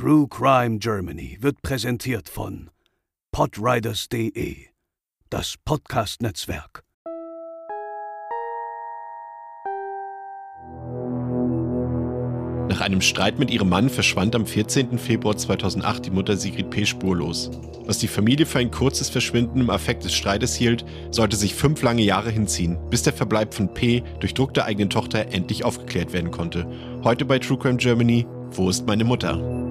True Crime Germany wird präsentiert von podriders.de, das Podcast-Netzwerk. Nach einem Streit mit ihrem Mann verschwand am 14. Februar 2008 die Mutter Sigrid P. spurlos. Was die Familie für ein kurzes Verschwinden im Affekt des Streites hielt, sollte sich fünf lange Jahre hinziehen, bis der Verbleib von P. durch Druck der eigenen Tochter endlich aufgeklärt werden konnte. Heute bei True Crime Germany, wo ist meine Mutter?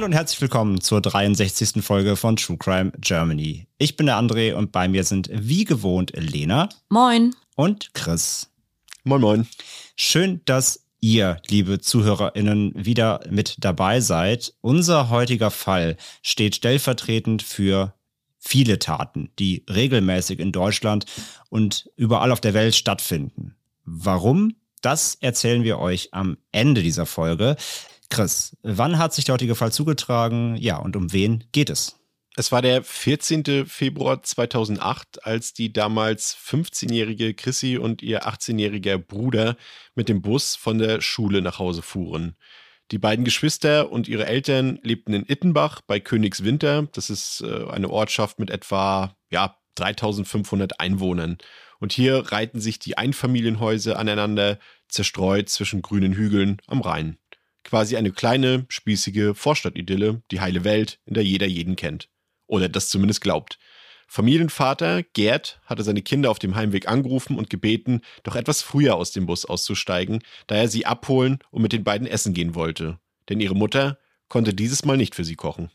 Hallo und herzlich willkommen zur 63. Folge von True Crime Germany. Ich bin der André und bei mir sind wie gewohnt Lena. Moin. Und Chris. Moin, moin. Schön, dass ihr, liebe ZuhörerInnen, wieder mit dabei seid. Unser heutiger Fall steht stellvertretend für viele Taten, die regelmäßig in Deutschland und überall auf der Welt stattfinden. Warum? Das erzählen wir euch am Ende dieser Folge. Chris, wann hat sich der heutige Fall zugetragen? Ja, und um wen geht es? Es war der 14. Februar 2008, als die damals 15-jährige Chrissy und ihr 18-jähriger Bruder mit dem Bus von der Schule nach Hause fuhren. Die beiden Geschwister und ihre Eltern lebten in Ittenbach bei Königswinter. Das ist äh, eine Ortschaft mit etwa ja, 3500 Einwohnern. Und hier reihten sich die Einfamilienhäuser aneinander, zerstreut zwischen grünen Hügeln am Rhein. Quasi eine kleine, spießige Vorstadtidylle, die heile Welt, in der jeder jeden kennt. Oder das zumindest glaubt. Familienvater Gerd hatte seine Kinder auf dem Heimweg angerufen und gebeten, doch etwas früher aus dem Bus auszusteigen, da er sie abholen und mit den beiden essen gehen wollte. Denn ihre Mutter konnte dieses Mal nicht für sie kochen.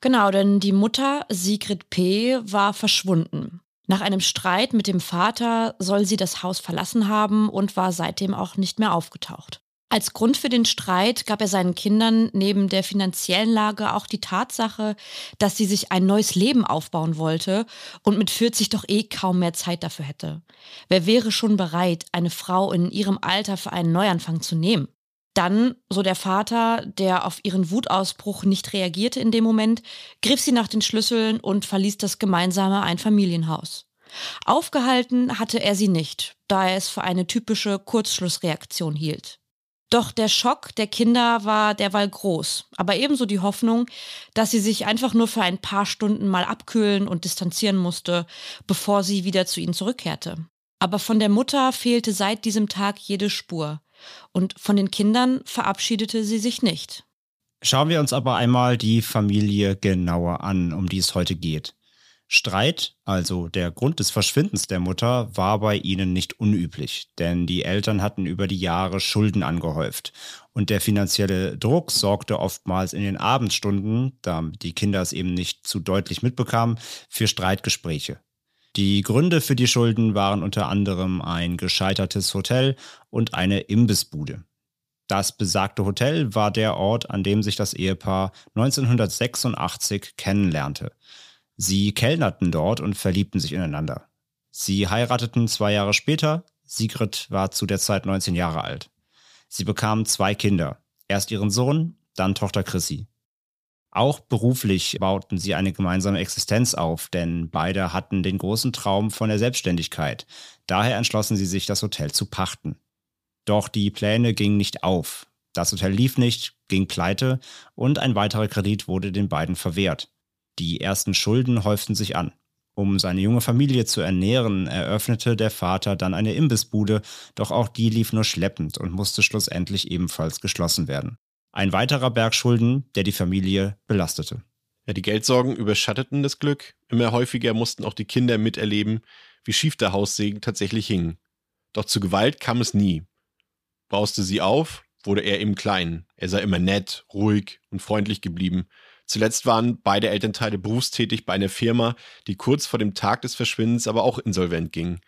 Genau, denn die Mutter, Sigrid P., war verschwunden. Nach einem Streit mit dem Vater soll sie das Haus verlassen haben und war seitdem auch nicht mehr aufgetaucht. Als Grund für den Streit gab er seinen Kindern neben der finanziellen Lage auch die Tatsache, dass sie sich ein neues Leben aufbauen wollte und mit 40 doch eh kaum mehr Zeit dafür hätte. Wer wäre schon bereit, eine Frau in ihrem Alter für einen Neuanfang zu nehmen? Dann, so der Vater, der auf ihren Wutausbruch nicht reagierte in dem Moment, griff sie nach den Schlüsseln und verließ das gemeinsame Einfamilienhaus. Aufgehalten hatte er sie nicht, da er es für eine typische Kurzschlussreaktion hielt. Doch der Schock der Kinder war derweil groß, aber ebenso die Hoffnung, dass sie sich einfach nur für ein paar Stunden mal abkühlen und distanzieren musste, bevor sie wieder zu ihnen zurückkehrte. Aber von der Mutter fehlte seit diesem Tag jede Spur, und von den Kindern verabschiedete sie sich nicht. Schauen wir uns aber einmal die Familie genauer an, um die es heute geht. Streit, also der Grund des Verschwindens der Mutter, war bei ihnen nicht unüblich, denn die Eltern hatten über die Jahre Schulden angehäuft. Und der finanzielle Druck sorgte oftmals in den Abendstunden, da die Kinder es eben nicht zu deutlich mitbekamen, für Streitgespräche. Die Gründe für die Schulden waren unter anderem ein gescheitertes Hotel und eine Imbissbude. Das besagte Hotel war der Ort, an dem sich das Ehepaar 1986 kennenlernte. Sie kellnerten dort und verliebten sich ineinander. Sie heirateten zwei Jahre später. Sigrid war zu der Zeit 19 Jahre alt. Sie bekamen zwei Kinder. Erst ihren Sohn, dann Tochter Chrissy. Auch beruflich bauten sie eine gemeinsame Existenz auf, denn beide hatten den großen Traum von der Selbstständigkeit. Daher entschlossen sie sich, das Hotel zu pachten. Doch die Pläne gingen nicht auf. Das Hotel lief nicht, ging pleite und ein weiterer Kredit wurde den beiden verwehrt. Die ersten Schulden häuften sich an. Um seine junge Familie zu ernähren, eröffnete der Vater dann eine Imbissbude, doch auch die lief nur schleppend und musste schlussendlich ebenfalls geschlossen werden. Ein weiterer Berg Schulden, der die Familie belastete. Ja, die Geldsorgen überschatteten das Glück. Immer häufiger mussten auch die Kinder miterleben, wie schief der Haussegen tatsächlich hing. Doch zu Gewalt kam es nie. Brauste sie auf, wurde er eben klein. Er sei immer nett, ruhig und freundlich geblieben. Zuletzt waren beide Elternteile berufstätig bei einer Firma, die kurz vor dem Tag des Verschwindens aber auch insolvent ging.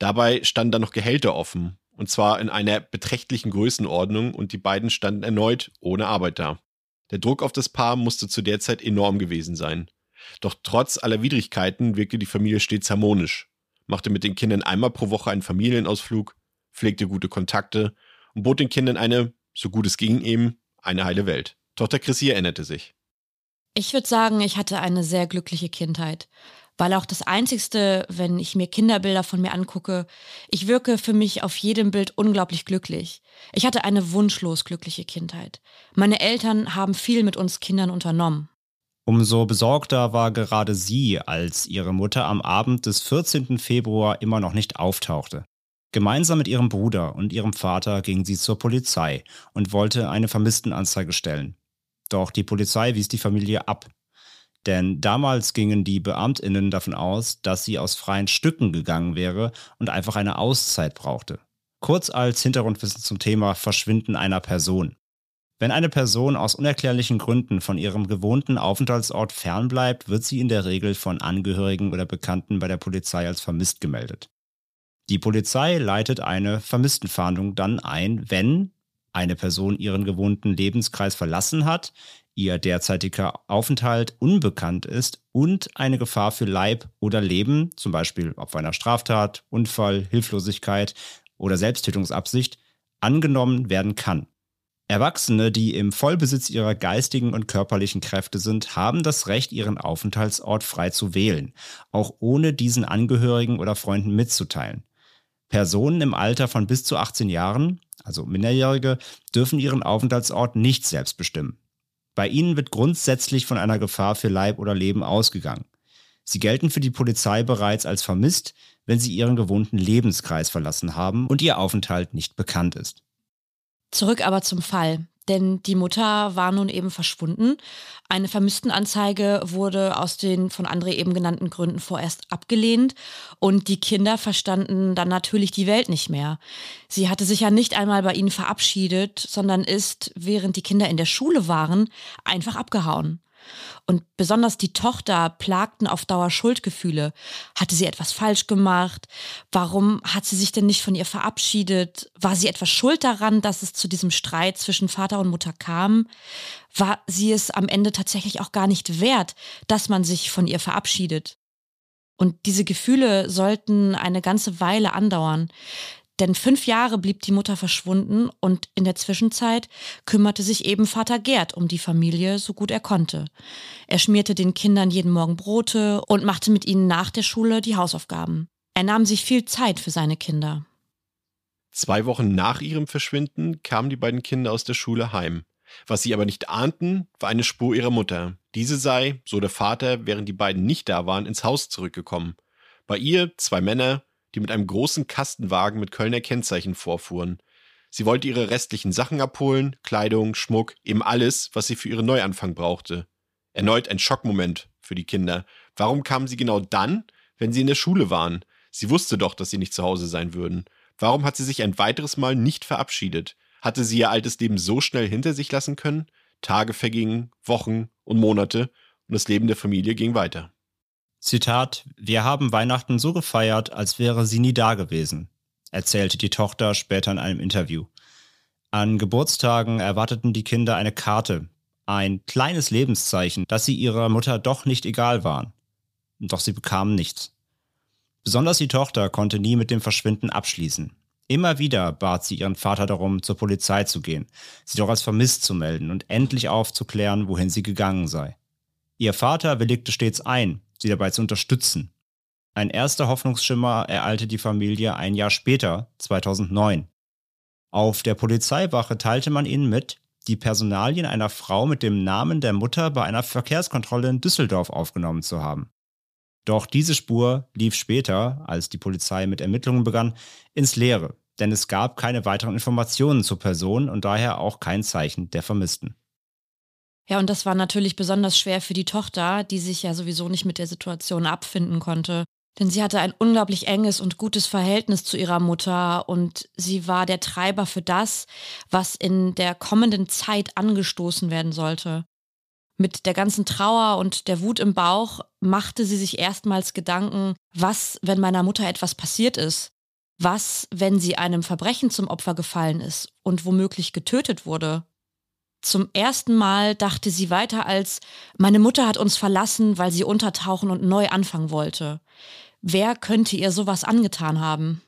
Dabei standen dann noch Gehälter offen, und zwar in einer beträchtlichen Größenordnung, und die beiden standen erneut ohne Arbeit da. Der Druck auf das Paar musste zu der Zeit enorm gewesen sein. Doch trotz aller Widrigkeiten wirkte die Familie stets harmonisch, machte mit den Kindern einmal pro Woche einen Familienausflug, pflegte gute Kontakte und bot den Kindern eine, so gut es ging eben, eine heile Welt. Tochter Chrissy erinnerte sich. Ich würde sagen, ich hatte eine sehr glückliche Kindheit, weil auch das Einzigste, wenn ich mir Kinderbilder von mir angucke, ich wirke für mich auf jedem Bild unglaublich glücklich. Ich hatte eine wunschlos glückliche Kindheit. Meine Eltern haben viel mit uns Kindern unternommen. Umso besorgter war gerade sie, als ihre Mutter am Abend des 14. Februar immer noch nicht auftauchte. Gemeinsam mit ihrem Bruder und ihrem Vater ging sie zur Polizei und wollte eine Vermisstenanzeige stellen. Doch die Polizei wies die Familie ab. Denn damals gingen die Beamtinnen davon aus, dass sie aus freien Stücken gegangen wäre und einfach eine Auszeit brauchte. Kurz als Hintergrundwissen zum Thema Verschwinden einer Person. Wenn eine Person aus unerklärlichen Gründen von ihrem gewohnten Aufenthaltsort fernbleibt, wird sie in der Regel von Angehörigen oder Bekannten bei der Polizei als vermisst gemeldet. Die Polizei leitet eine Vermisstenfahndung dann ein, wenn eine Person ihren gewohnten Lebenskreis verlassen hat, ihr derzeitiger Aufenthalt unbekannt ist und eine Gefahr für Leib oder Leben, zum Beispiel Opfer einer Straftat, Unfall, Hilflosigkeit oder Selbsttötungsabsicht, angenommen werden kann. Erwachsene, die im Vollbesitz ihrer geistigen und körperlichen Kräfte sind, haben das Recht, ihren Aufenthaltsort frei zu wählen, auch ohne diesen Angehörigen oder Freunden mitzuteilen. Personen im Alter von bis zu 18 Jahren, also Minderjährige, dürfen ihren Aufenthaltsort nicht selbst bestimmen. Bei ihnen wird grundsätzlich von einer Gefahr für Leib oder Leben ausgegangen. Sie gelten für die Polizei bereits als vermisst, wenn sie ihren gewohnten Lebenskreis verlassen haben und ihr Aufenthalt nicht bekannt ist. Zurück aber zum Fall. Denn die Mutter war nun eben verschwunden. Eine Vermisstenanzeige wurde aus den von André eben genannten Gründen vorerst abgelehnt. Und die Kinder verstanden dann natürlich die Welt nicht mehr. Sie hatte sich ja nicht einmal bei ihnen verabschiedet, sondern ist, während die Kinder in der Schule waren, einfach abgehauen. Und besonders die Tochter plagten auf Dauer Schuldgefühle. Hatte sie etwas falsch gemacht? Warum hat sie sich denn nicht von ihr verabschiedet? War sie etwas schuld daran, dass es zu diesem Streit zwischen Vater und Mutter kam? War sie es am Ende tatsächlich auch gar nicht wert, dass man sich von ihr verabschiedet? Und diese Gefühle sollten eine ganze Weile andauern. Denn fünf Jahre blieb die Mutter verschwunden und in der Zwischenzeit kümmerte sich eben Vater Gerd um die Familie so gut er konnte. Er schmierte den Kindern jeden Morgen Brote und machte mit ihnen nach der Schule die Hausaufgaben. Er nahm sich viel Zeit für seine Kinder. Zwei Wochen nach ihrem Verschwinden kamen die beiden Kinder aus der Schule heim. Was sie aber nicht ahnten, war eine Spur ihrer Mutter. Diese sei, so der Vater, während die beiden nicht da waren, ins Haus zurückgekommen. Bei ihr zwei Männer, die mit einem großen Kastenwagen mit Kölner Kennzeichen vorfuhren. Sie wollte ihre restlichen Sachen abholen, Kleidung, Schmuck, eben alles, was sie für ihren Neuanfang brauchte. Erneut ein Schockmoment für die Kinder. Warum kamen sie genau dann, wenn sie in der Schule waren? Sie wusste doch, dass sie nicht zu Hause sein würden. Warum hat sie sich ein weiteres Mal nicht verabschiedet? Hatte sie ihr altes Leben so schnell hinter sich lassen können? Tage vergingen, Wochen und Monate und das Leben der Familie ging weiter. Zitat, wir haben Weihnachten so gefeiert, als wäre sie nie da gewesen, erzählte die Tochter später in einem Interview. An Geburtstagen erwarteten die Kinder eine Karte, ein kleines Lebenszeichen, dass sie ihrer Mutter doch nicht egal waren. Doch sie bekamen nichts. Besonders die Tochter konnte nie mit dem Verschwinden abschließen. Immer wieder bat sie ihren Vater darum, zur Polizei zu gehen, sie doch als vermisst zu melden und endlich aufzuklären, wohin sie gegangen sei. Ihr Vater willigte stets ein, sie dabei zu unterstützen. Ein erster Hoffnungsschimmer ereilte die Familie ein Jahr später, 2009. Auf der Polizeiwache teilte man ihnen mit, die Personalien einer Frau mit dem Namen der Mutter bei einer Verkehrskontrolle in Düsseldorf aufgenommen zu haben. Doch diese Spur lief später, als die Polizei mit Ermittlungen begann, ins Leere, denn es gab keine weiteren Informationen zur Person und daher auch kein Zeichen der Vermissten. Ja, und das war natürlich besonders schwer für die Tochter, die sich ja sowieso nicht mit der Situation abfinden konnte. Denn sie hatte ein unglaublich enges und gutes Verhältnis zu ihrer Mutter und sie war der Treiber für das, was in der kommenden Zeit angestoßen werden sollte. Mit der ganzen Trauer und der Wut im Bauch machte sie sich erstmals Gedanken, was, wenn meiner Mutter etwas passiert ist? Was, wenn sie einem Verbrechen zum Opfer gefallen ist und womöglich getötet wurde? Zum ersten Mal dachte sie weiter als, meine Mutter hat uns verlassen, weil sie untertauchen und neu anfangen wollte. Wer könnte ihr sowas angetan haben?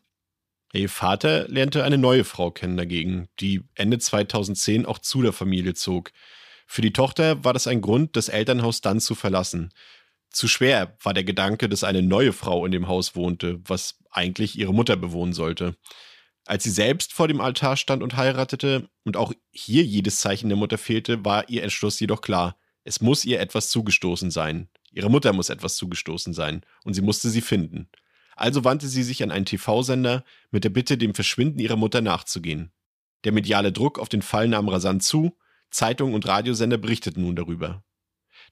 Ihr Vater lernte eine neue Frau kennen dagegen, die Ende 2010 auch zu der Familie zog. Für die Tochter war das ein Grund, das Elternhaus dann zu verlassen. Zu schwer war der Gedanke, dass eine neue Frau in dem Haus wohnte, was eigentlich ihre Mutter bewohnen sollte. Als sie selbst vor dem Altar stand und heiratete und auch hier jedes Zeichen der Mutter fehlte, war ihr Entschluss jedoch klar. Es muss ihr etwas zugestoßen sein. Ihre Mutter muss etwas zugestoßen sein und sie musste sie finden. Also wandte sie sich an einen TV-Sender mit der Bitte, dem Verschwinden ihrer Mutter nachzugehen. Der mediale Druck auf den Fall nahm rasant zu, Zeitungen und Radiosender berichteten nun darüber.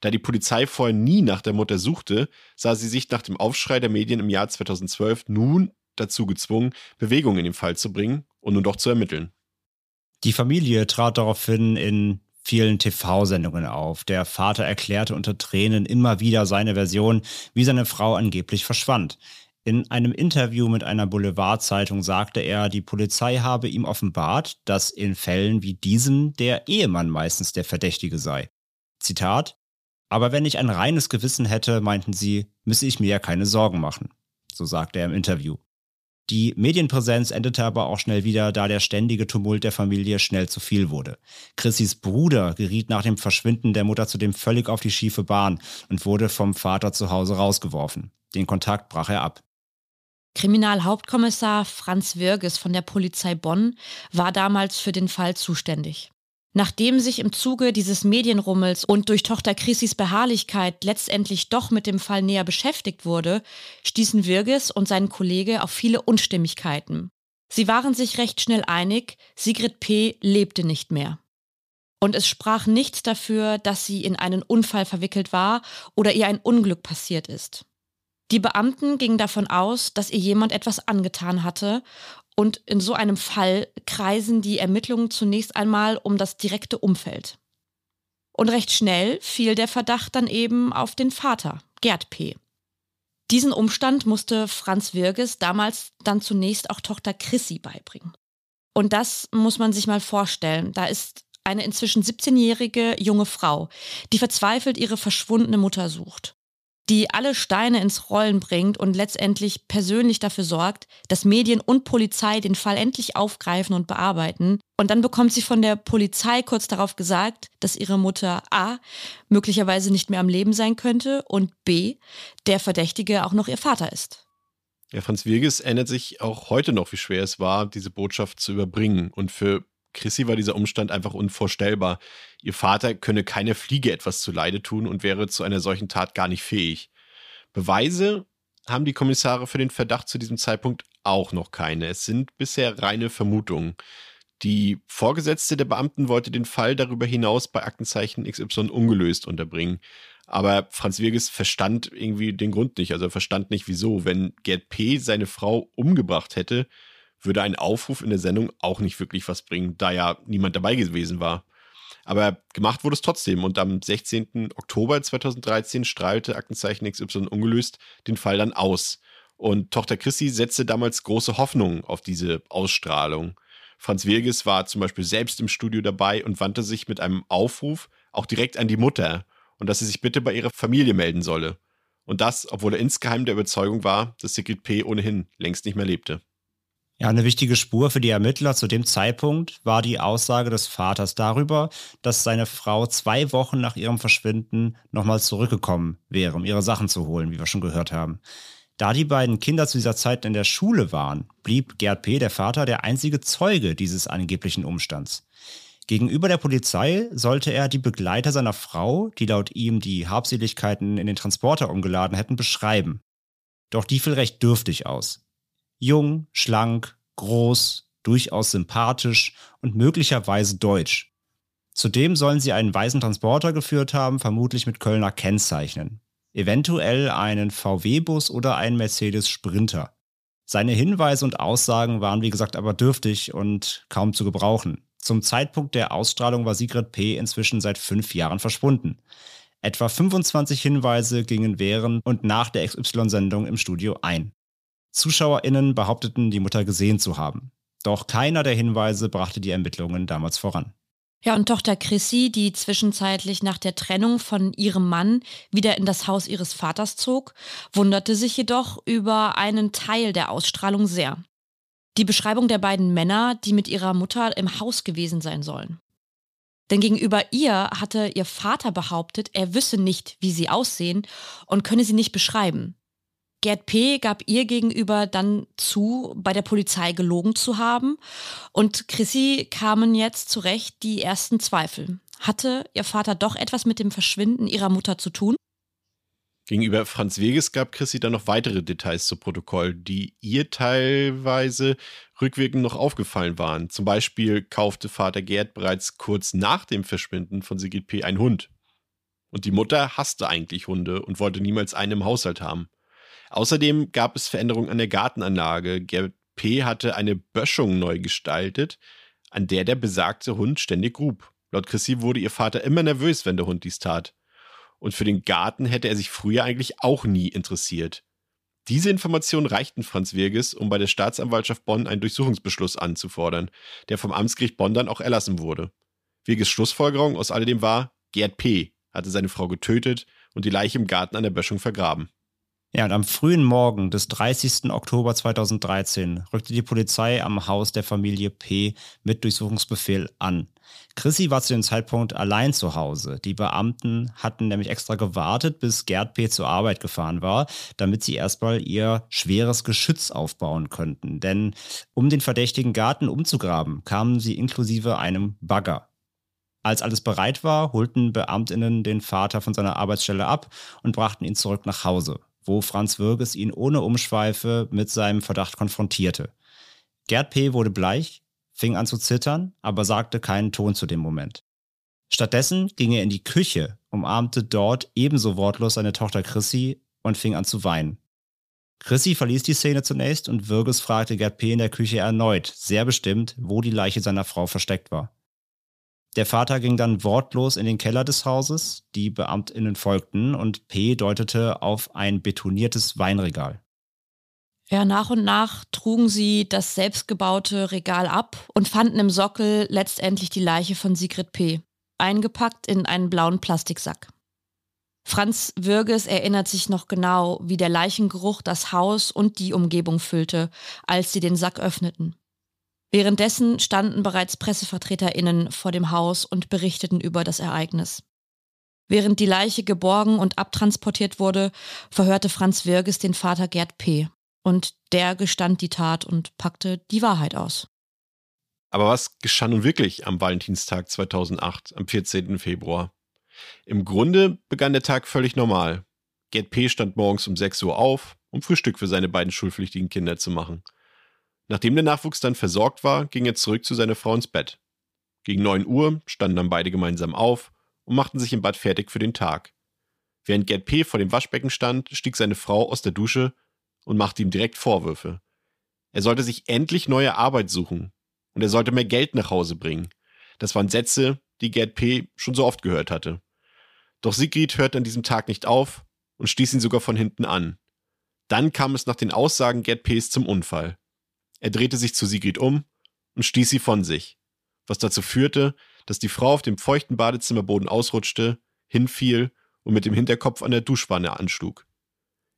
Da die Polizei vorher nie nach der Mutter suchte, sah sie sich nach dem Aufschrei der Medien im Jahr 2012 nun dazu gezwungen, Bewegung in den Fall zu bringen und nun doch zu ermitteln. Die Familie trat daraufhin in vielen TV-Sendungen auf. Der Vater erklärte unter Tränen immer wieder seine Version, wie seine Frau angeblich verschwand. In einem Interview mit einer Boulevardzeitung sagte er, die Polizei habe ihm offenbart, dass in Fällen wie diesem der Ehemann meistens der Verdächtige sei. Zitat Aber wenn ich ein reines Gewissen hätte, meinten sie, müsse ich mir ja keine Sorgen machen. So sagte er im Interview. Die Medienpräsenz endete aber auch schnell wieder, da der ständige Tumult der Familie schnell zu viel wurde. Chrissys Bruder geriet nach dem Verschwinden der Mutter zudem völlig auf die schiefe Bahn und wurde vom Vater zu Hause rausgeworfen. Den Kontakt brach er ab. Kriminalhauptkommissar Franz Wirges von der Polizei Bonn war damals für den Fall zuständig. Nachdem sich im Zuge dieses Medienrummels und durch Tochter Chrissys Beharrlichkeit letztendlich doch mit dem Fall näher beschäftigt wurde, stießen Wirges und sein Kollege auf viele Unstimmigkeiten. Sie waren sich recht schnell einig, Sigrid P. lebte nicht mehr. Und es sprach nichts dafür, dass sie in einen Unfall verwickelt war oder ihr ein Unglück passiert ist. Die Beamten gingen davon aus, dass ihr jemand etwas angetan hatte und in so einem Fall kreisen die Ermittlungen zunächst einmal um das direkte Umfeld. Und recht schnell fiel der Verdacht dann eben auf den Vater, Gerd P. Diesen Umstand musste Franz Wirges damals dann zunächst auch Tochter Chrissy beibringen. Und das muss man sich mal vorstellen. Da ist eine inzwischen 17-jährige junge Frau, die verzweifelt ihre verschwundene Mutter sucht die alle Steine ins Rollen bringt und letztendlich persönlich dafür sorgt, dass Medien und Polizei den Fall endlich aufgreifen und bearbeiten. Und dann bekommt sie von der Polizei kurz darauf gesagt, dass ihre Mutter A möglicherweise nicht mehr am Leben sein könnte und B der Verdächtige auch noch ihr Vater ist. Ja, Franz Wirges erinnert sich auch heute noch, wie schwer es war, diese Botschaft zu überbringen. Und für Chrissy war dieser Umstand einfach unvorstellbar. Ihr Vater könne keine Fliege etwas zuleide tun und wäre zu einer solchen Tat gar nicht fähig. Beweise haben die Kommissare für den Verdacht zu diesem Zeitpunkt auch noch keine. Es sind bisher reine Vermutungen. Die Vorgesetzte der Beamten wollte den Fall darüber hinaus bei Aktenzeichen XY ungelöst unterbringen. Aber Franz Wirges verstand irgendwie den Grund nicht. Also er verstand nicht, wieso. Wenn Gerd P. seine Frau umgebracht hätte, würde ein Aufruf in der Sendung auch nicht wirklich was bringen, da ja niemand dabei gewesen war. Aber gemacht wurde es trotzdem und am 16. Oktober 2013 strahlte Aktenzeichen XY ungelöst den Fall dann aus. Und Tochter Chrissy setzte damals große Hoffnungen auf diese Ausstrahlung. Franz Wirges war zum Beispiel selbst im Studio dabei und wandte sich mit einem Aufruf auch direkt an die Mutter und dass sie sich bitte bei ihrer Familie melden solle. Und das, obwohl er insgeheim der Überzeugung war, dass Sigrid P. ohnehin längst nicht mehr lebte. Ja, eine wichtige Spur für die Ermittler zu dem Zeitpunkt war die Aussage des Vaters darüber, dass seine Frau zwei Wochen nach ihrem Verschwinden nochmal zurückgekommen wäre, um ihre Sachen zu holen, wie wir schon gehört haben. Da die beiden Kinder zu dieser Zeit in der Schule waren, blieb Gerd P., der Vater, der einzige Zeuge dieses angeblichen Umstands. Gegenüber der Polizei sollte er die Begleiter seiner Frau, die laut ihm die Habseligkeiten in den Transporter umgeladen hätten, beschreiben. Doch die fiel recht dürftig aus. Jung, schlank, groß, durchaus sympathisch und möglicherweise deutsch. Zudem sollen sie einen weißen Transporter geführt haben, vermutlich mit Kölner Kennzeichnen. Eventuell einen VW-Bus oder einen Mercedes Sprinter. Seine Hinweise und Aussagen waren wie gesagt aber dürftig und kaum zu gebrauchen. Zum Zeitpunkt der Ausstrahlung war Sigrid P. inzwischen seit fünf Jahren verschwunden. Etwa 25 Hinweise gingen während und nach der XY-Sendung im Studio ein. ZuschauerInnen behaupteten, die Mutter gesehen zu haben. Doch keiner der Hinweise brachte die Ermittlungen damals voran. Ja, und Tochter Chrissy, die zwischenzeitlich nach der Trennung von ihrem Mann wieder in das Haus ihres Vaters zog, wunderte sich jedoch über einen Teil der Ausstrahlung sehr. Die Beschreibung der beiden Männer, die mit ihrer Mutter im Haus gewesen sein sollen. Denn gegenüber ihr hatte ihr Vater behauptet, er wisse nicht, wie sie aussehen und könne sie nicht beschreiben. Gerd P. gab ihr gegenüber dann zu, bei der Polizei gelogen zu haben. Und Chrissy kamen jetzt zurecht die ersten Zweifel. Hatte ihr Vater doch etwas mit dem Verschwinden ihrer Mutter zu tun? Gegenüber Franz Weges gab Chrissy dann noch weitere Details zu Protokoll, die ihr teilweise rückwirkend noch aufgefallen waren. Zum Beispiel kaufte Vater Gerd bereits kurz nach dem Verschwinden von Sigrid P. einen Hund. Und die Mutter hasste eigentlich Hunde und wollte niemals einen im Haushalt haben. Außerdem gab es Veränderungen an der Gartenanlage. Gerd P. hatte eine Böschung neu gestaltet, an der der besagte Hund ständig grub. Laut Chrissy wurde ihr Vater immer nervös, wenn der Hund dies tat und für den Garten hätte er sich früher eigentlich auch nie interessiert. Diese Informationen reichten Franz Wirges, um bei der Staatsanwaltschaft Bonn einen Durchsuchungsbeschluss anzufordern, der vom Amtsgericht Bonn dann auch erlassen wurde. Wirges Schlussfolgerung aus alledem war, Gerd P. hatte seine Frau getötet und die Leiche im Garten an der Böschung vergraben. Ja, und am frühen Morgen des 30. Oktober 2013 rückte die Polizei am Haus der Familie P. mit Durchsuchungsbefehl an. Chrissy war zu dem Zeitpunkt allein zu Hause. Die Beamten hatten nämlich extra gewartet, bis Gerd P. zur Arbeit gefahren war, damit sie erstmal ihr schweres Geschütz aufbauen könnten. Denn um den verdächtigen Garten umzugraben, kamen sie inklusive einem Bagger. Als alles bereit war, holten Beamtinnen den Vater von seiner Arbeitsstelle ab und brachten ihn zurück nach Hause wo Franz Würges ihn ohne Umschweife mit seinem Verdacht konfrontierte. Gerd P. wurde bleich, fing an zu zittern, aber sagte keinen Ton zu dem Moment. Stattdessen ging er in die Küche, umarmte dort ebenso wortlos seine Tochter Chrissy und fing an zu weinen. Chrissy verließ die Szene zunächst und Würges fragte Gerd P. in der Küche erneut, sehr bestimmt, wo die Leiche seiner Frau versteckt war. Der Vater ging dann wortlos in den Keller des Hauses, die Beamtinnen folgten und P deutete auf ein betoniertes Weinregal. Ja, nach und nach trugen sie das selbstgebaute Regal ab und fanden im Sockel letztendlich die Leiche von Sigrid P., eingepackt in einen blauen Plastiksack. Franz Würges erinnert sich noch genau, wie der Leichengeruch das Haus und die Umgebung füllte, als sie den Sack öffneten. Währenddessen standen bereits PressevertreterInnen vor dem Haus und berichteten über das Ereignis. Während die Leiche geborgen und abtransportiert wurde, verhörte Franz Wirges den Vater Gerd P. Und der gestand die Tat und packte die Wahrheit aus. Aber was geschah nun wirklich am Valentinstag 2008, am 14. Februar? Im Grunde begann der Tag völlig normal. Gerd P. stand morgens um 6 Uhr auf, um Frühstück für seine beiden schulpflichtigen Kinder zu machen. Nachdem der Nachwuchs dann versorgt war, ging er zurück zu seiner Frau ins Bett. Gegen 9 Uhr standen dann beide gemeinsam auf und machten sich im Bad fertig für den Tag. Während Gerd P. vor dem Waschbecken stand, stieg seine Frau aus der Dusche und machte ihm direkt Vorwürfe. Er sollte sich endlich neue Arbeit suchen und er sollte mehr Geld nach Hause bringen. Das waren Sätze, die Gerd P. schon so oft gehört hatte. Doch Sigrid hörte an diesem Tag nicht auf und stieß ihn sogar von hinten an. Dann kam es nach den Aussagen Gerd P.s zum Unfall. Er drehte sich zu Sigrid um und stieß sie von sich, was dazu führte, dass die Frau auf dem feuchten Badezimmerboden ausrutschte, hinfiel und mit dem Hinterkopf an der Duschwanne anschlug.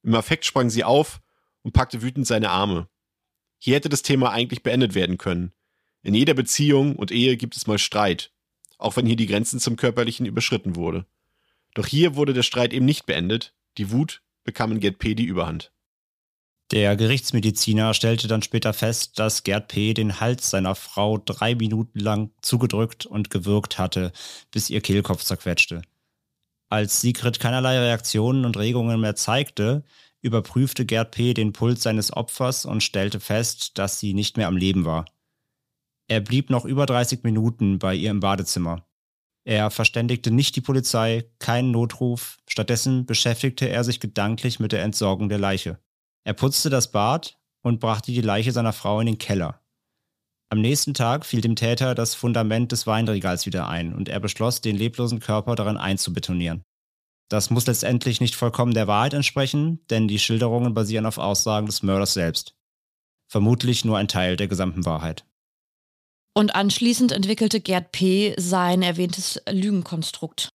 Im Affekt sprang sie auf und packte wütend seine Arme. Hier hätte das Thema eigentlich beendet werden können. In jeder Beziehung und Ehe gibt es mal Streit, auch wenn hier die Grenzen zum Körperlichen überschritten wurde. Doch hier wurde der Streit eben nicht beendet, die Wut bekam in Gerd P. die Überhand. Der Gerichtsmediziner stellte dann später fest, dass Gerd P. den Hals seiner Frau drei Minuten lang zugedrückt und gewürgt hatte, bis ihr Kehlkopf zerquetschte. Als Sigrid keinerlei Reaktionen und Regungen mehr zeigte, überprüfte Gerd P. den Puls seines Opfers und stellte fest, dass sie nicht mehr am Leben war. Er blieb noch über 30 Minuten bei ihr im Badezimmer. Er verständigte nicht die Polizei, keinen Notruf, stattdessen beschäftigte er sich gedanklich mit der Entsorgung der Leiche. Er putzte das Bad und brachte die Leiche seiner Frau in den Keller. Am nächsten Tag fiel dem Täter das Fundament des Weinregals wieder ein und er beschloss, den leblosen Körper darin einzubetonieren. Das muss letztendlich nicht vollkommen der Wahrheit entsprechen, denn die Schilderungen basieren auf Aussagen des Mörders selbst. Vermutlich nur ein Teil der gesamten Wahrheit. Und anschließend entwickelte Gerd P. sein erwähntes Lügenkonstrukt.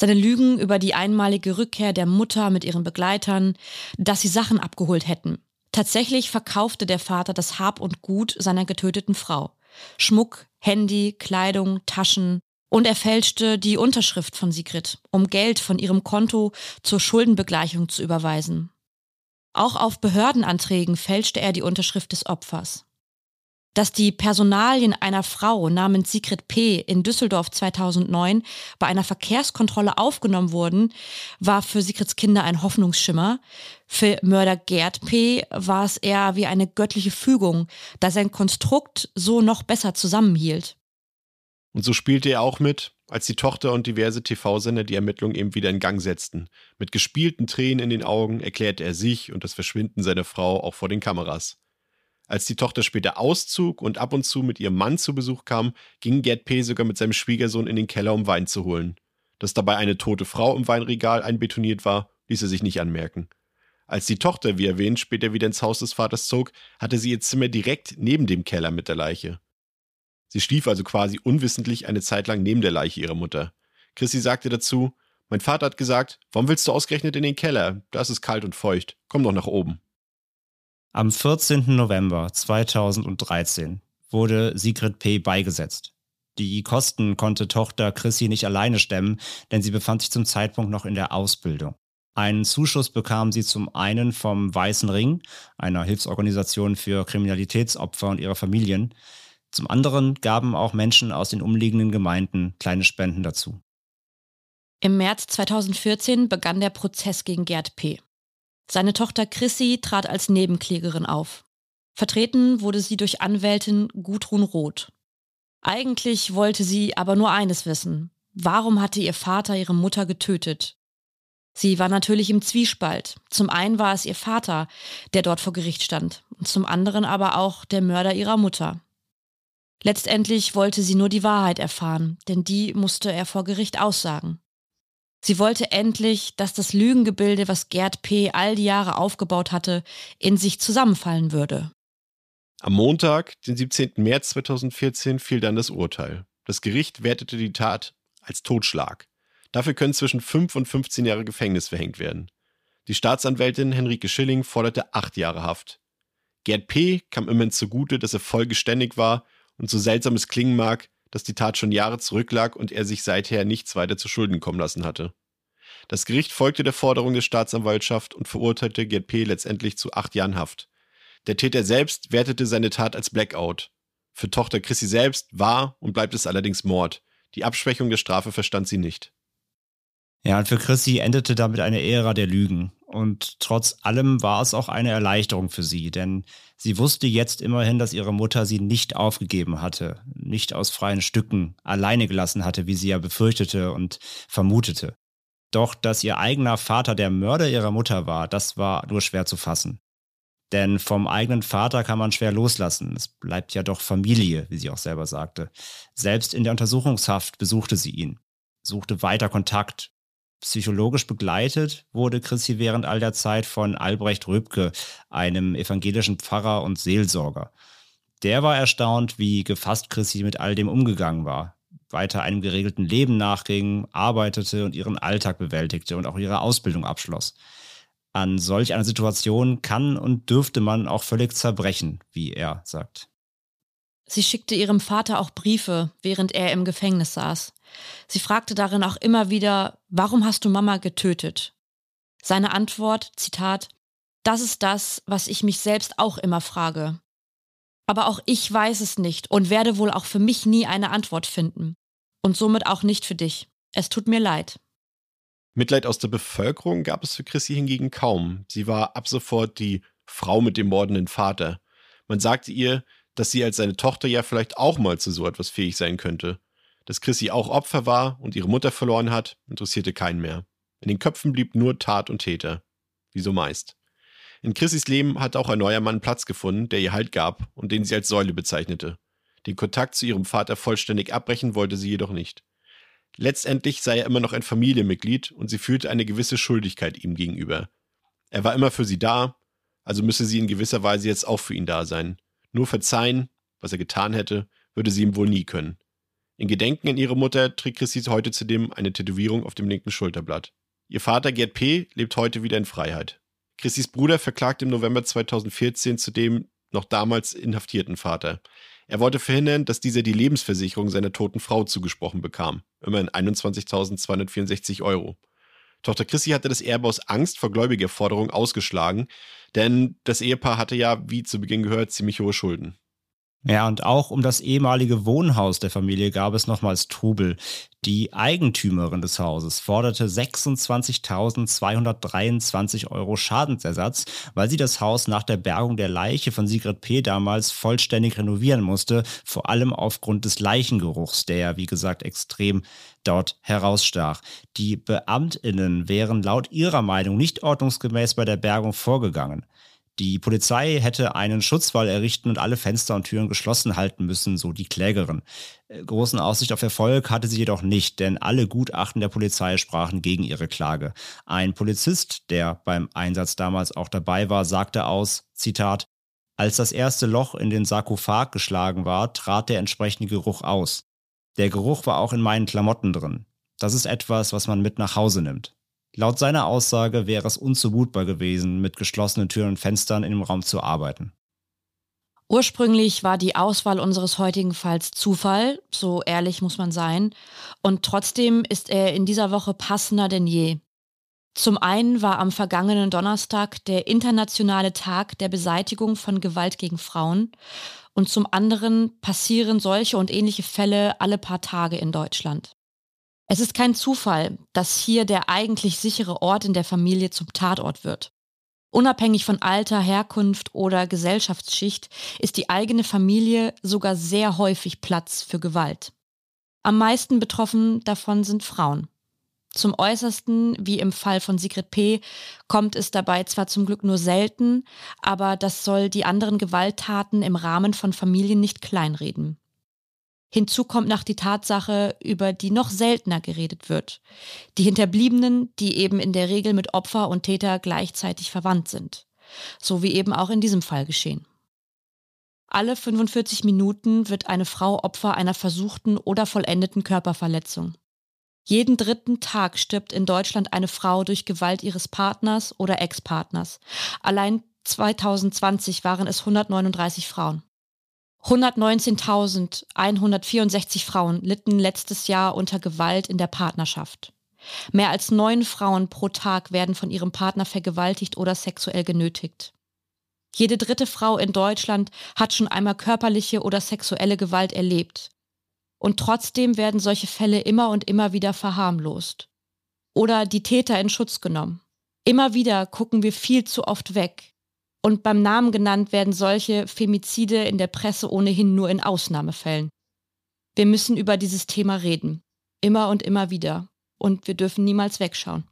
Seine Lügen über die einmalige Rückkehr der Mutter mit ihren Begleitern, dass sie Sachen abgeholt hätten. Tatsächlich verkaufte der Vater das Hab und Gut seiner getöteten Frau. Schmuck, Handy, Kleidung, Taschen, und er fälschte die Unterschrift von Sigrid, um Geld von ihrem Konto zur Schuldenbegleichung zu überweisen. Auch auf Behördenanträgen fälschte er die Unterschrift des Opfers. Dass die Personalien einer Frau namens Sigrid P. in Düsseldorf 2009 bei einer Verkehrskontrolle aufgenommen wurden, war für Sigrids Kinder ein Hoffnungsschimmer. Für Mörder Gerd P. war es eher wie eine göttliche Fügung, da sein Konstrukt so noch besser zusammenhielt. Und so spielte er auch mit, als die Tochter und diverse TV-Sender die Ermittlungen eben wieder in Gang setzten. Mit gespielten Tränen in den Augen erklärte er sich und das Verschwinden seiner Frau auch vor den Kameras. Als die Tochter später auszog und ab und zu mit ihrem Mann zu Besuch kam, ging Gerd P. sogar mit seinem Schwiegersohn in den Keller, um Wein zu holen. Dass dabei eine tote Frau im Weinregal einbetoniert war, ließ er sich nicht anmerken. Als die Tochter, wie erwähnt, später wieder ins Haus des Vaters zog, hatte sie ihr Zimmer direkt neben dem Keller mit der Leiche. Sie schlief also quasi unwissentlich eine Zeit lang neben der Leiche ihrer Mutter. Chrissy sagte dazu, mein Vater hat gesagt, warum willst du ausgerechnet in den Keller? Da ist es kalt und feucht. Komm doch nach oben. Am 14. November 2013 wurde Sigrid P. beigesetzt. Die Kosten konnte Tochter Chrissy nicht alleine stemmen, denn sie befand sich zum Zeitpunkt noch in der Ausbildung. Einen Zuschuss bekam sie zum einen vom Weißen Ring, einer Hilfsorganisation für Kriminalitätsopfer und ihre Familien. Zum anderen gaben auch Menschen aus den umliegenden Gemeinden kleine Spenden dazu. Im März 2014 begann der Prozess gegen Gerd P. Seine Tochter Chrissy trat als Nebenklägerin auf. Vertreten wurde sie durch Anwältin Gudrun Roth. Eigentlich wollte sie aber nur eines wissen. Warum hatte ihr Vater ihre Mutter getötet? Sie war natürlich im Zwiespalt. Zum einen war es ihr Vater, der dort vor Gericht stand, und zum anderen aber auch der Mörder ihrer Mutter. Letztendlich wollte sie nur die Wahrheit erfahren, denn die musste er vor Gericht aussagen. Sie wollte endlich, dass das Lügengebilde, was Gerd P. all die Jahre aufgebaut hatte, in sich zusammenfallen würde. Am Montag, den 17. März 2014, fiel dann das Urteil. Das Gericht wertete die Tat als Totschlag. Dafür können zwischen 5 und 15 Jahre Gefängnis verhängt werden. Die Staatsanwältin Henrike Schilling forderte acht Jahre Haft. Gerd P. kam immerhin zugute, dass er vollgeständig war und so seltsam es klingen mag, dass die Tat schon Jahre zurücklag und er sich seither nichts weiter zu Schulden kommen lassen hatte. Das Gericht folgte der Forderung der Staatsanwaltschaft und verurteilte Gerd P. letztendlich zu acht Jahren Haft. Der Täter selbst wertete seine Tat als Blackout. Für Tochter Chrissy selbst war und bleibt es allerdings Mord. Die Abschwächung der Strafe verstand sie nicht. Ja, und für Chrissy endete damit eine Ära der Lügen. Und trotz allem war es auch eine Erleichterung für sie, denn sie wusste jetzt immerhin, dass ihre Mutter sie nicht aufgegeben hatte, nicht aus freien Stücken alleine gelassen hatte, wie sie ja befürchtete und vermutete. Doch dass ihr eigener Vater der Mörder ihrer Mutter war, das war nur schwer zu fassen. Denn vom eigenen Vater kann man schwer loslassen. Es bleibt ja doch Familie, wie sie auch selber sagte. Selbst in der Untersuchungshaft besuchte sie ihn, suchte weiter Kontakt, Psychologisch begleitet wurde Chrissy während all der Zeit von Albrecht Röbke, einem evangelischen Pfarrer und Seelsorger. Der war erstaunt, wie gefasst Chrissy mit all dem umgegangen war, weiter einem geregelten Leben nachging, arbeitete und ihren Alltag bewältigte und auch ihre Ausbildung abschloss. An solch einer Situation kann und dürfte man auch völlig zerbrechen, wie er sagt. Sie schickte ihrem Vater auch Briefe, während er im Gefängnis saß. Sie fragte darin auch immer wieder, warum hast du Mama getötet? Seine Antwort, Zitat, das ist das, was ich mich selbst auch immer frage. Aber auch ich weiß es nicht und werde wohl auch für mich nie eine Antwort finden. Und somit auch nicht für dich. Es tut mir leid. Mitleid aus der Bevölkerung gab es für Chrissy hingegen kaum. Sie war ab sofort die Frau mit dem mordenden Vater. Man sagte ihr, dass sie als seine Tochter ja vielleicht auch mal zu so etwas fähig sein könnte. Dass Chrissy auch Opfer war und ihre Mutter verloren hat, interessierte keinen mehr. In den Köpfen blieb nur Tat und Täter. Wie so meist. In Chrissys Leben hat auch ein neuer Mann Platz gefunden, der ihr Halt gab und den sie als Säule bezeichnete. Den Kontakt zu ihrem Vater vollständig abbrechen wollte sie jedoch nicht. Letztendlich sei er immer noch ein Familienmitglied und sie fühlte eine gewisse Schuldigkeit ihm gegenüber. Er war immer für sie da, also müsse sie in gewisser Weise jetzt auch für ihn da sein. Nur verzeihen, was er getan hätte, würde sie ihm wohl nie können. In Gedenken an ihre Mutter trägt Chrissy heute zudem eine Tätowierung auf dem linken Schulterblatt. Ihr Vater Gerd P. lebt heute wieder in Freiheit. Chrissys Bruder verklagt im November 2014 zudem noch damals inhaftierten Vater. Er wollte verhindern, dass dieser die Lebensversicherung seiner toten Frau zugesprochen bekam. Immerhin 21.264 Euro. Tochter Chrissy hatte das Erbe aus Angst vor Gläubigerforderungen ausgeschlagen, denn das Ehepaar hatte ja, wie zu Beginn gehört, ziemlich hohe Schulden. Ja, und auch um das ehemalige Wohnhaus der Familie gab es nochmals Trubel. Die Eigentümerin des Hauses forderte 26.223 Euro Schadensersatz, weil sie das Haus nach der Bergung der Leiche von Sigrid P. damals vollständig renovieren musste, vor allem aufgrund des Leichengeruchs, der ja, wie gesagt, extrem dort herausstach. Die Beamtinnen wären laut ihrer Meinung nicht ordnungsgemäß bei der Bergung vorgegangen. Die Polizei hätte einen Schutzwall errichten und alle Fenster und Türen geschlossen halten müssen, so die Klägerin. Äh, großen Aussicht auf Erfolg hatte sie jedoch nicht, denn alle Gutachten der Polizei sprachen gegen ihre Klage. Ein Polizist, der beim Einsatz damals auch dabei war, sagte aus, Zitat, als das erste Loch in den Sarkophag geschlagen war, trat der entsprechende Geruch aus. Der Geruch war auch in meinen Klamotten drin. Das ist etwas, was man mit nach Hause nimmt. Laut seiner Aussage wäre es unzumutbar gewesen, mit geschlossenen Türen und Fenstern in dem Raum zu arbeiten. Ursprünglich war die Auswahl unseres heutigen Falls Zufall, so ehrlich muss man sein, und trotzdem ist er in dieser Woche passender denn je. Zum einen war am vergangenen Donnerstag der internationale Tag der Beseitigung von Gewalt gegen Frauen und zum anderen passieren solche und ähnliche Fälle alle paar Tage in Deutschland. Es ist kein Zufall, dass hier der eigentlich sichere Ort in der Familie zum Tatort wird. Unabhängig von Alter, Herkunft oder Gesellschaftsschicht ist die eigene Familie sogar sehr häufig Platz für Gewalt. Am meisten betroffen davon sind Frauen. Zum Äußersten, wie im Fall von Sigrid P., kommt es dabei zwar zum Glück nur selten, aber das soll die anderen Gewalttaten im Rahmen von Familien nicht kleinreden. Hinzu kommt noch die Tatsache, über die noch seltener geredet wird. Die Hinterbliebenen, die eben in der Regel mit Opfer und Täter gleichzeitig verwandt sind. So wie eben auch in diesem Fall geschehen. Alle 45 Minuten wird eine Frau Opfer einer versuchten oder vollendeten Körperverletzung. Jeden dritten Tag stirbt in Deutschland eine Frau durch Gewalt ihres Partners oder Ex-Partners. Allein 2020 waren es 139 Frauen. 119.164 Frauen litten letztes Jahr unter Gewalt in der Partnerschaft. Mehr als neun Frauen pro Tag werden von ihrem Partner vergewaltigt oder sexuell genötigt. Jede dritte Frau in Deutschland hat schon einmal körperliche oder sexuelle Gewalt erlebt. Und trotzdem werden solche Fälle immer und immer wieder verharmlost. Oder die Täter in Schutz genommen. Immer wieder gucken wir viel zu oft weg, und beim Namen genannt werden solche Femizide in der Presse ohnehin nur in Ausnahmefällen. Wir müssen über dieses Thema reden. Immer und immer wieder. Und wir dürfen niemals wegschauen.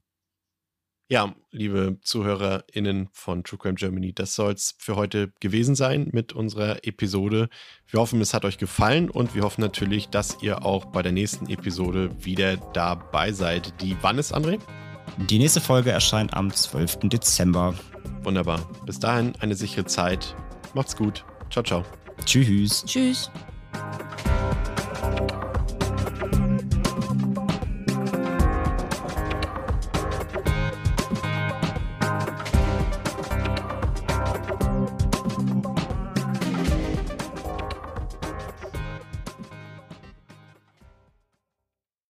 Ja, liebe ZuhörerInnen von True Crime Germany, das soll es für heute gewesen sein mit unserer Episode. Wir hoffen, es hat euch gefallen und wir hoffen natürlich, dass ihr auch bei der nächsten Episode wieder dabei seid. Die wann ist, André? Die nächste Folge erscheint am 12. Dezember. Wunderbar. Bis dahin eine sichere Zeit. Macht's gut. Ciao, ciao. Tschüss. Tschüss.